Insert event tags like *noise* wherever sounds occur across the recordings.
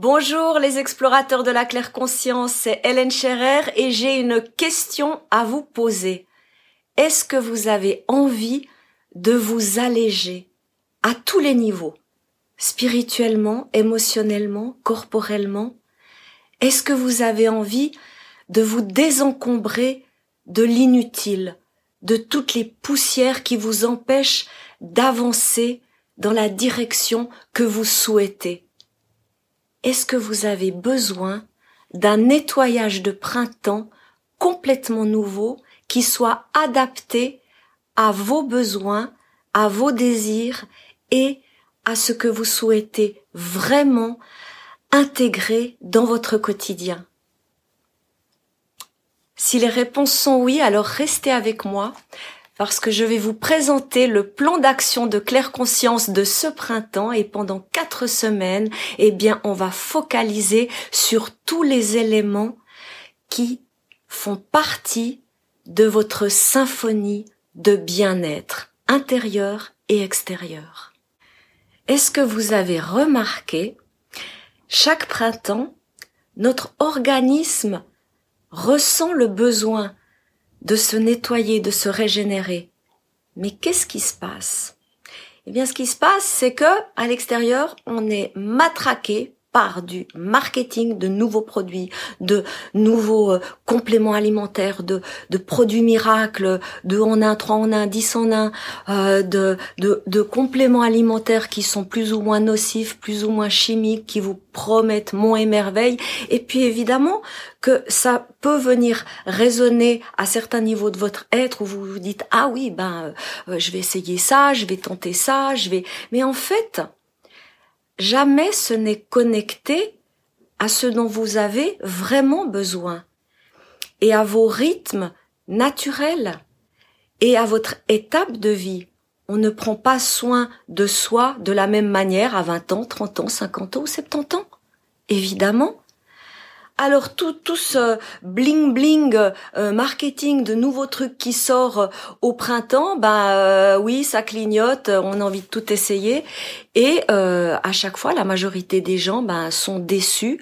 Bonjour les explorateurs de la claire conscience, c'est Hélène Scherer et j'ai une question à vous poser. Est-ce que vous avez envie de vous alléger à tous les niveaux? Spirituellement, émotionnellement, corporellement? Est-ce que vous avez envie de vous désencombrer de l'inutile, de toutes les poussières qui vous empêchent d'avancer dans la direction que vous souhaitez? Est-ce que vous avez besoin d'un nettoyage de printemps complètement nouveau qui soit adapté à vos besoins, à vos désirs et à ce que vous souhaitez vraiment intégrer dans votre quotidien? Si les réponses sont oui, alors restez avec moi parce que je vais vous présenter le plan d'action de claire conscience de ce printemps et pendant quatre semaines, eh bien, on va focaliser sur tous les éléments qui font partie de votre symphonie de bien-être intérieur et extérieur. Est-ce que vous avez remarqué, chaque printemps, notre organisme ressent le besoin de se nettoyer, de se régénérer. Mais qu'est-ce qui se passe? Eh bien, ce qui se passe, c'est que à l'extérieur, on est matraqué par du marketing de nouveaux produits, de nouveaux euh, compléments alimentaires, de, produits miracles, de en un, trois en un, dix en un, euh, de compléments alimentaires qui sont plus ou moins nocifs, plus ou moins chimiques, qui vous promettent mon et merveille. Et puis évidemment que ça peut venir résonner à certains niveaux de votre être où vous vous dites ah oui ben euh, je vais essayer ça, je vais tenter ça, je vais. Mais en fait, jamais ce n'est connecté à ce dont vous avez vraiment besoin et à vos rythmes naturels et à votre étape de vie. On ne prend pas soin de soi de la même manière à 20 ans, 30 ans, 50 ans ou 70 ans. Évidemment, alors tout, tout ce bling bling euh, marketing de nouveaux trucs qui sort euh, au printemps, ben oui, ça clignote, on a envie de tout essayer et à chaque fois la majorité des gens ben sont déçus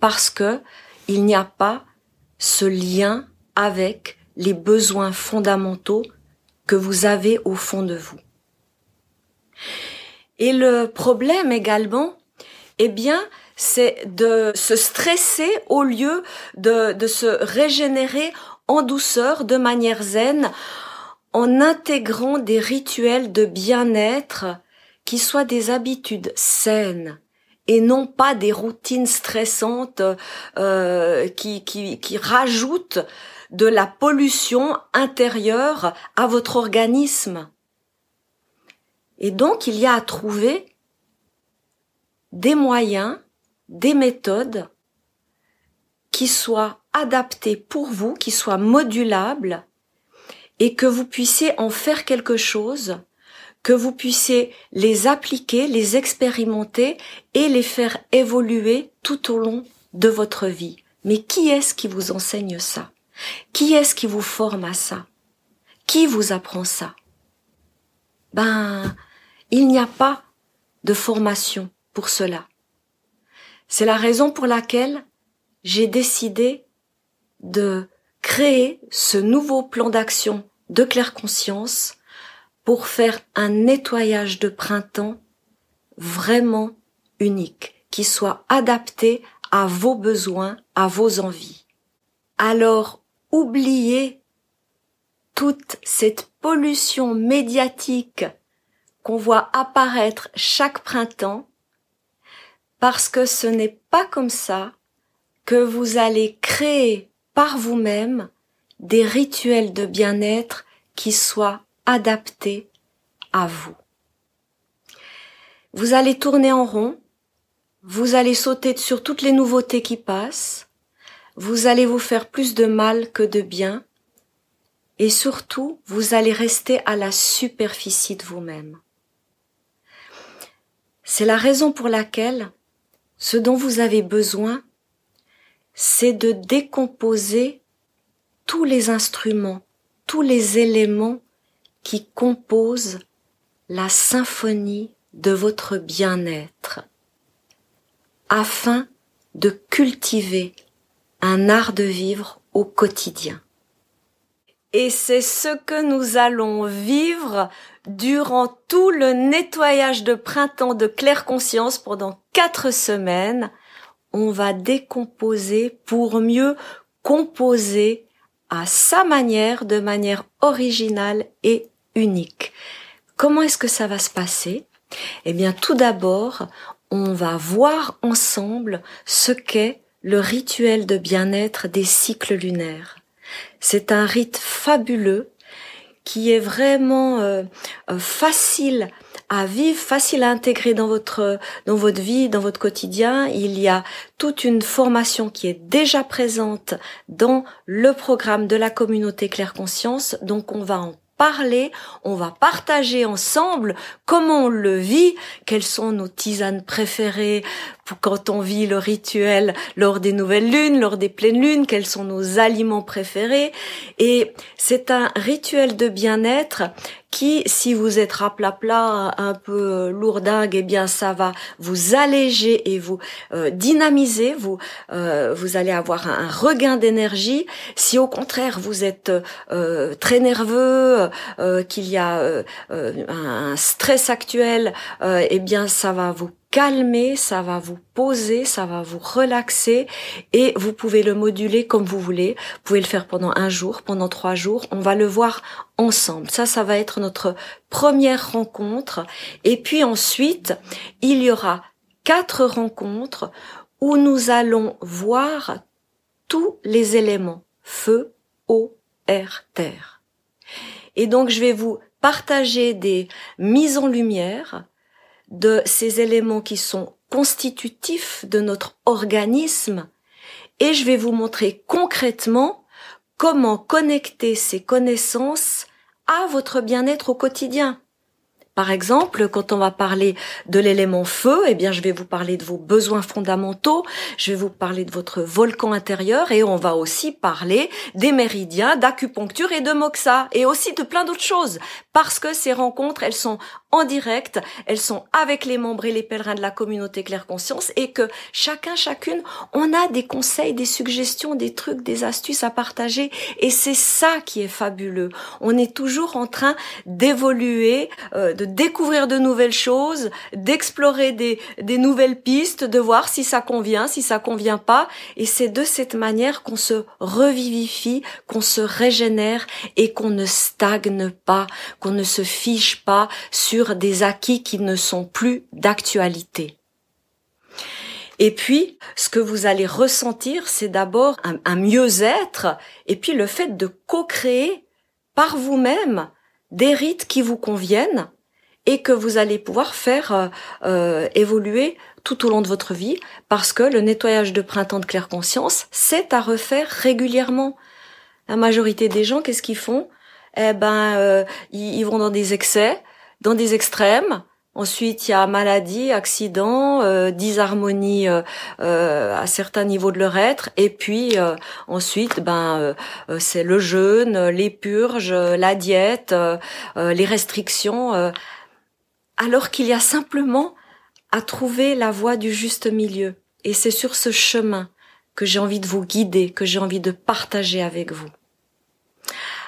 parce que il n'y a pas ce lien avec les besoins fondamentaux que vous avez au fond de vous. Et le problème également, eh bien, c'est de se stresser au lieu de, de se régénérer en douceur, de manière zen, en intégrant des rituels de bien-être qui soient des habitudes saines et non pas des routines stressantes euh, qui, qui, qui rajoutent de la pollution intérieure à votre organisme. Et donc il y a à trouver des moyens des méthodes qui soient adaptées pour vous, qui soient modulables et que vous puissiez en faire quelque chose, que vous puissiez les appliquer, les expérimenter et les faire évoluer tout au long de votre vie. Mais qui est-ce qui vous enseigne ça? Qui est-ce qui vous forme à ça? Qui vous apprend ça? Ben, il n'y a pas de formation pour cela. C'est la raison pour laquelle j'ai décidé de créer ce nouveau plan d'action de claire conscience pour faire un nettoyage de printemps vraiment unique, qui soit adapté à vos besoins, à vos envies. Alors, oubliez toute cette pollution médiatique qu'on voit apparaître chaque printemps parce que ce n'est pas comme ça que vous allez créer par vous-même des rituels de bien-être qui soient adaptés à vous. Vous allez tourner en rond, vous allez sauter sur toutes les nouveautés qui passent, vous allez vous faire plus de mal que de bien, et surtout, vous allez rester à la superficie de vous-même. C'est la raison pour laquelle ce dont vous avez besoin, c'est de décomposer tous les instruments, tous les éléments qui composent la symphonie de votre bien-être. afin de cultiver un art de vivre au quotidien. Et c'est ce que nous allons vivre durant tout le nettoyage de printemps de claire conscience pendant quatre semaines. On va décomposer pour mieux composer à sa manière, de manière originale et unique. Comment est-ce que ça va se passer? Eh bien, tout d'abord, on va voir ensemble ce qu'est le rituel de bien-être des cycles lunaires. C'est un rite fabuleux qui est vraiment euh, euh, facile à vivre, facile à intégrer dans votre dans votre vie, dans votre quotidien. Il y a toute une formation qui est déjà présente dans le programme de la communauté Claire Conscience, donc on va en parler, on va partager ensemble comment on le vit, quelles sont nos tisanes préférées quand on vit le rituel lors des nouvelles lunes, lors des pleines lunes, quels sont nos aliments préférés. Et c'est un rituel de bien-être si vous êtes raplapla, un peu lourdingue, eh bien ça va vous alléger et vous euh, dynamiser, vous euh, vous allez avoir un, regain d'énergie. Si au contraire vous êtes euh, très nerveux, qu'il y a un stress actuel, eh bien ça va vous calmer, ça va vous poser, ça va vous relaxer et vous pouvez le moduler comme vous voulez. Vous pouvez le faire pendant un jour, pendant trois jours. On va le voir ensemble. Ça, ça va être notre première rencontre. Et puis ensuite, il y aura quatre rencontres où nous allons voir tous les éléments. Feu, eau, air, terre. Et donc, je vais vous partager des mises en lumière de ces éléments qui sont constitutifs de notre organisme et je vais vous montrer concrètement comment connecter ces connaissances à votre bien-être au quotidien. Par exemple, quand on va parler de l'élément feu, eh bien, je vais vous parler de vos besoins fondamentaux, je vais vous parler de votre volcan intérieur et on va aussi parler des méridiens, d'acupuncture et de moxa et aussi de plein d'autres choses parce que ces rencontres, elles sont en direct, elles sont avec les membres et les pèlerins de la communauté Claire Conscience et que chacun, chacune, on a des conseils, des suggestions, des trucs, des astuces à partager et c'est ça qui est fabuleux. On est toujours en train d'évoluer, euh, découvrir de nouvelles choses, d'explorer des, nouvelles pistes, de voir si ça convient, si ça convient pas et c'est de cette manière qu'on se revivifie, qu'on se régénère et qu'on ne stagne pas, qu'on ne se fiche pas sur des acquis qui ne sont plus d'actualité. Et puis, ce que vous allez ressentir, c'est d'abord un, mieux-être et puis le fait de co-créer par vous-même des rites qui vous conviennent et que vous allez pouvoir faire euh, euh, évoluer tout au long de votre vie parce que le nettoyage de printemps de claire conscience, c'est à refaire régulièrement. La majorité des gens, qu'est-ce qu'ils font? Eh ben, euh, ils, vont dans des excès, dans des extrêmes. Ensuite, il y a maladie, accident, euh, disharmonie euh, euh, à certains niveaux de leur être. Et puis ensuite, ben c'est le jeûne, les purges, la diète, les restrictions. Alors qu'il y a simplement à trouver la voie du juste milieu. Et c'est sur ce chemin que j'ai envie de vous guider, que j'ai envie de partager avec vous.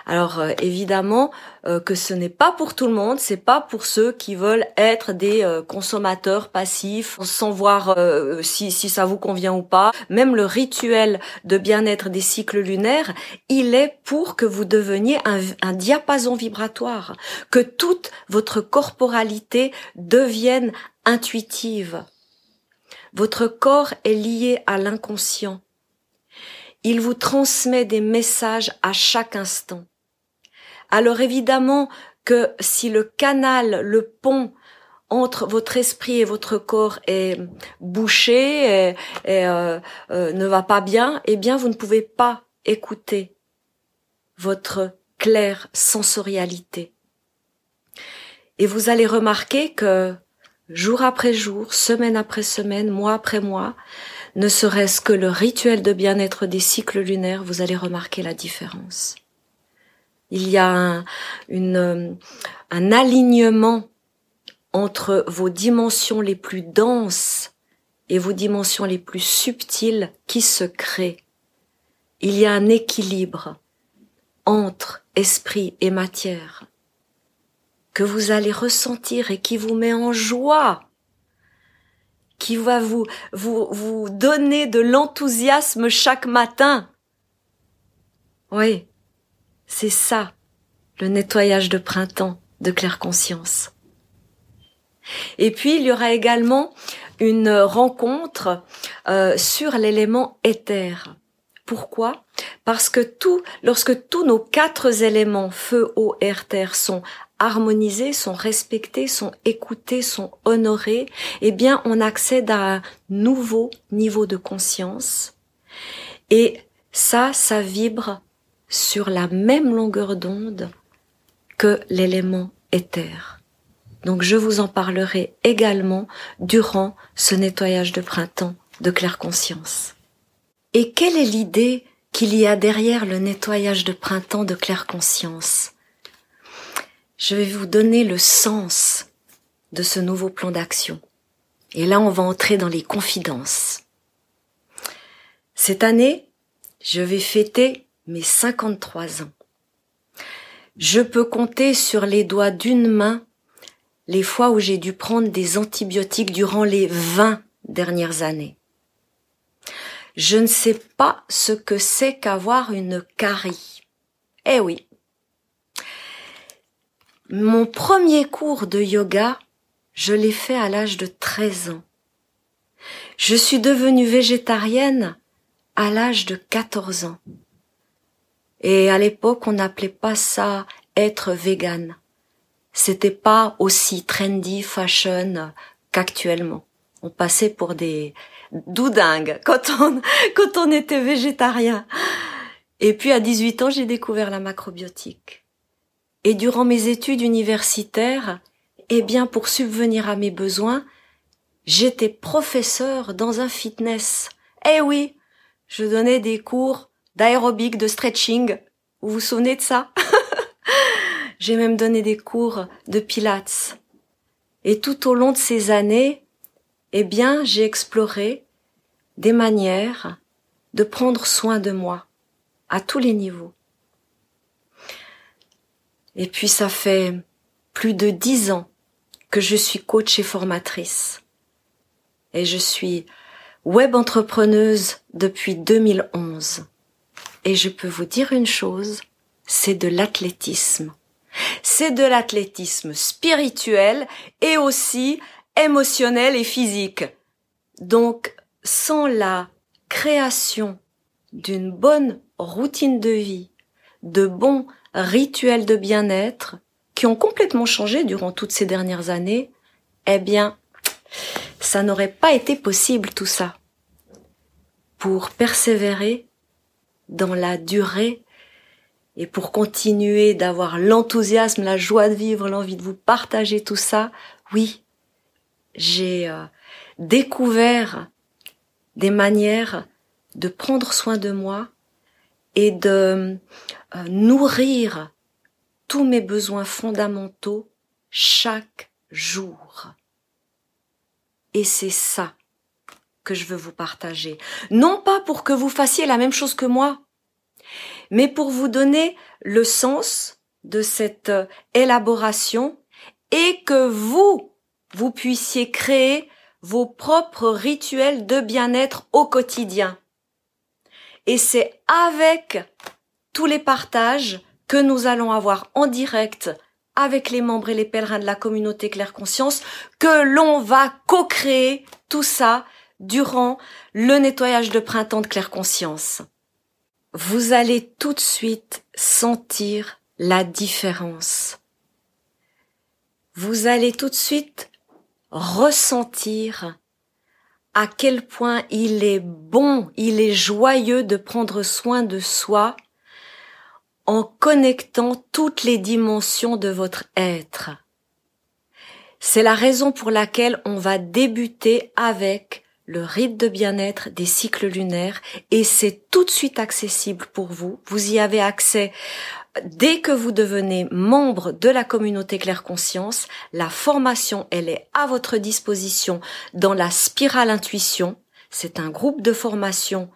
Alors euh, évidemment euh, que ce n'est pas pour tout le monde, c'est pas pour ceux qui veulent être des euh, consommateurs passifs sans voir si, si ça vous convient ou pas. Même le rituel de bien-être des cycles lunaires, il est pour que vous deveniez un, un diapason vibratoire, que toute votre corporalité devienne intuitive. Votre corps est lié à l'inconscient. Il vous transmet des messages à chaque instant. Alors évidemment que si le canal, le pont entre votre esprit et votre corps est bouché et, euh, euh, ne va pas bien, eh bien vous ne pouvez pas écouter votre claire sensorialité. Et vous allez remarquer que jour après jour, semaine après semaine, mois après mois, ne serait-ce que le rituel de bien-être des cycles lunaires, vous allez remarquer la différence. Il y a un, une, un alignement entre vos dimensions les plus denses et vos dimensions les plus subtiles qui se créent. Il y a un équilibre entre esprit et matière que vous allez ressentir et qui vous met en joie, qui va vous, vous, vous donner de l'enthousiasme chaque matin. Oui, c'est ça, le nettoyage de printemps de claire conscience. Et puis il y aura également une rencontre euh, sur l'élément éther. Pourquoi? Parce que tout, lorsque tous nos quatre éléments feu, eau, air, terre sont harmonisés, sont respectés, sont écoutés, sont honorés, eh bien on accède à un nouveau niveau de conscience. Et ça, ça vibre sur la même longueur d'onde que l'élément éther. Donc je vous en parlerai également durant ce nettoyage de printemps de claire conscience. Et quelle est l'idée qu'il y a derrière le nettoyage de printemps de claire conscience? Je vais vous donner le sens de ce nouveau plan d'action. Et là, on va entrer dans les confidences. Cette année, je vais fêter mes 53 ans. Je peux compter sur les doigts d'une main les fois où j'ai dû prendre des antibiotiques durant les 20 dernières années. Je ne sais pas ce que c'est qu'avoir une carie. Eh oui. Mon premier cours de yoga, je l'ai fait à l'âge de 13 ans. Je suis devenue végétarienne à l'âge de 14 ans. Et à l'époque, on n'appelait pas ça être vegan. C'était pas aussi trendy, fashion qu'actuellement. On passait pour des doudingues *laughs* quand on, quand on était végétarien. Et puis à 18 ans, j'ai découvert la macrobiotique. Et durant mes études universitaires, eh bien, pour subvenir à mes besoins, j'étais professeur dans un fitness. Eh oui, je donnais des cours d'aérobic, de stretching. Vous vous souvenez de ça? *laughs* J'ai même donné des cours de pilates. Et tout au long de ces années, eh bien, j'ai exploré des manières de prendre soin de moi à tous les niveaux. Et puis ça fait plus de dix ans que je suis coach et formatrice. Et je suis web entrepreneuse depuis 2011. Et je peux vous dire une chose, c'est de l'athlétisme. C'est de l'athlétisme spirituel et aussi émotionnel et physique. Donc, sans la création d'une bonne routine de vie, de bons rituels de bien-être, qui ont complètement changé durant toutes ces dernières années, eh bien, ça n'aurait pas été possible tout ça. Pour persévérer, dans la durée et pour continuer d'avoir l'enthousiasme, la joie de vivre, l'envie de vous partager tout ça, oui, j'ai euh, découvert des manières de prendre soin de moi et de euh, nourrir tous mes besoins fondamentaux chaque jour. Et c'est ça que je veux vous partager. Non pas pour que vous fassiez la même chose que moi, mais pour vous donner le sens de cette euh, élaboration et que vous, vous puissiez créer vos propres rituels de bien-être au quotidien. Et c'est avec tous les partages que nous allons avoir en direct avec les membres et les pèlerins de la communauté Claire Conscience que l'on va co-créer tout ça durant le nettoyage de printemps de claire conscience. Vous allez tout de suite sentir la différence. Vous allez tout de suite ressentir à quel point il est bon, il est joyeux de prendre soin de soi en connectant toutes les dimensions de votre être. C'est la raison pour laquelle on va débuter avec le rite de bien-être des cycles lunaires et c'est tout de suite accessible pour vous. Vous y avez accès dès que vous devenez membre de la communauté Claire Conscience, la formation, elle est à votre disposition dans la spirale intuition. C'est un groupe de formation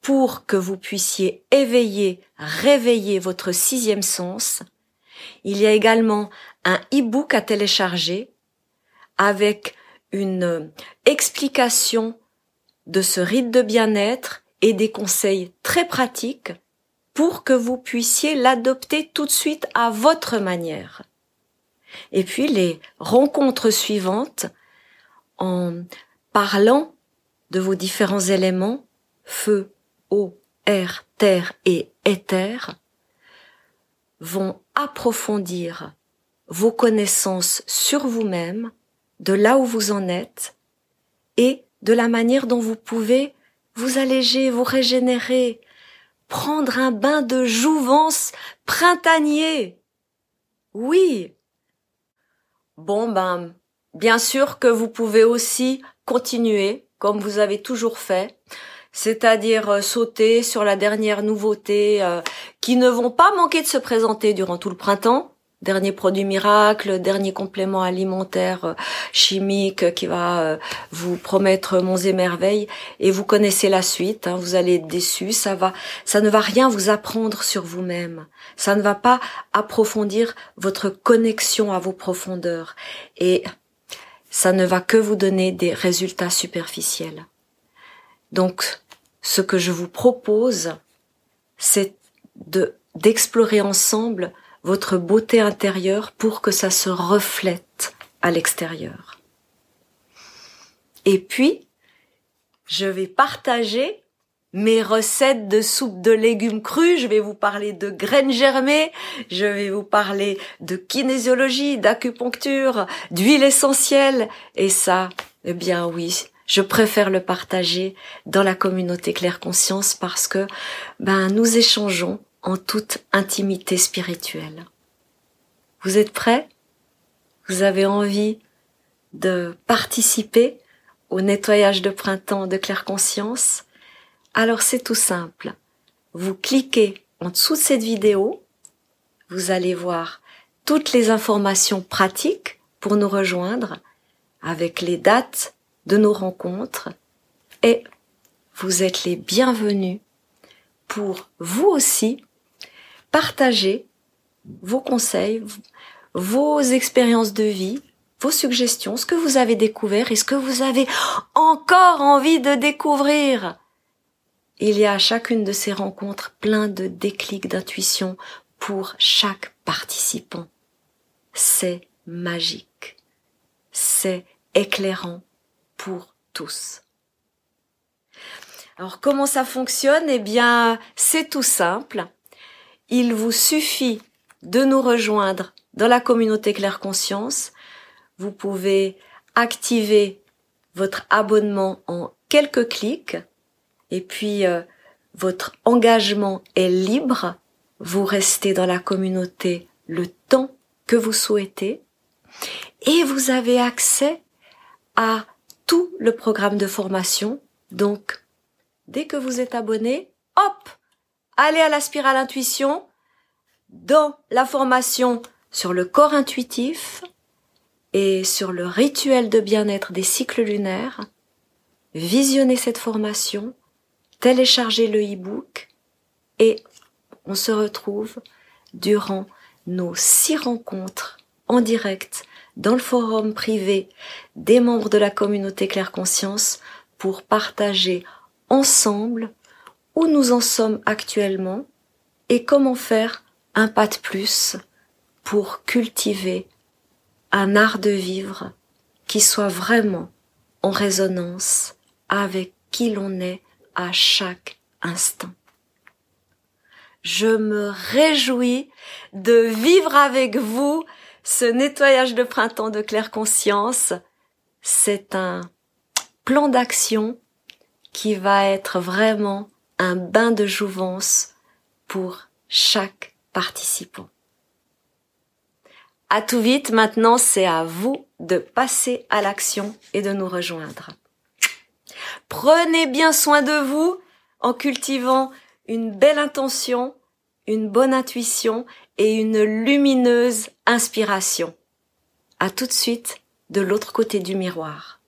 pour que vous puissiez éveiller, réveiller votre sixième sens. Il y a également un e-book à télécharger avec une explication de ce rite de bien-être et des conseils très pratiques pour que vous puissiez l'adopter tout de suite à votre manière. Et puis les rencontres suivantes, en parlant de vos différents éléments, feu, eau, air, terre et éther, vont approfondir vos connaissances sur vous-même, de là où vous en êtes, et de la manière dont vous pouvez vous alléger, vous régénérer, prendre un bain de jouvence printanier. Oui. Bon ben, bien sûr que vous pouvez aussi continuer comme vous avez toujours fait, c'est-à-dire euh, sauter sur la dernière nouveauté euh, qui ne vont pas manquer de se présenter durant tout le printemps dernier produit miracle, dernier complément alimentaire euh, chimique qui va euh, vous promettre monts et merveilles et vous connaissez la suite, hein, vous allez être déçu, ça va ça ne va rien vous apprendre sur vous-même. Ça ne va pas approfondir votre connexion à vos profondeurs et ça ne va que vous donner des résultats superficiels. Donc ce que je vous propose c'est de d'explorer ensemble votre beauté intérieure pour que ça se reflète à l'extérieur. Et puis, je vais partager mes recettes de soupe de légumes crus, je vais vous parler de graines germées, je vais vous parler de kinésiologie, d'acupuncture, d'huile essentielle, et ça, eh bien oui, je préfère le partager dans la communauté Claire Conscience parce que, ben, nous échangeons en toute intimité spirituelle. Vous êtes prêts? Vous avez envie de participer au nettoyage de printemps de Claire Conscience? Alors c'est tout simple. Vous cliquez en dessous de cette vidéo, vous allez voir toutes les informations pratiques pour nous rejoindre avec les dates de nos rencontres et vous êtes les bienvenus pour vous aussi partager vos conseils, vos expériences de vie, vos suggestions, ce que vous avez découvert et ce que vous avez encore envie de découvrir. Il y a à chacune de ces rencontres plein de déclics d'intuition pour chaque participant. C'est magique. C'est éclairant pour tous. Alors comment ça fonctionne? Eh bien, c'est tout simple il vous suffit de nous rejoindre dans la communauté Claire Conscience. Vous pouvez activer votre abonnement en quelques clics et puis euh, votre engagement est libre. Vous restez dans la communauté le temps que vous souhaitez et vous avez accès à tout le programme de formation. Donc, dès que vous êtes abonné, hop, allez à la spirale intuition dans la formation sur le corps intuitif et sur le rituel de bien-être des cycles lunaires. Visionnez cette formation, téléchargez le e-book et on se retrouve durant nos six rencontres en direct dans le forum privé des membres de la communauté Claire Conscience pour partager ensemble où nous en sommes actuellement et comment faire un pas de plus pour cultiver un art de vivre qui soit vraiment en résonance avec qui l'on est à chaque instant. Je me réjouis de vivre avec vous ce nettoyage de printemps de claire conscience. C'est un plan d'action qui va être vraiment un bain de jouvence pour chaque participant. À tout vite, maintenant c'est à vous de passer à l'action et de nous rejoindre. Prenez bien soin de vous en cultivant une belle intention, une bonne intuition et une lumineuse inspiration. À tout de suite de l'autre côté du miroir.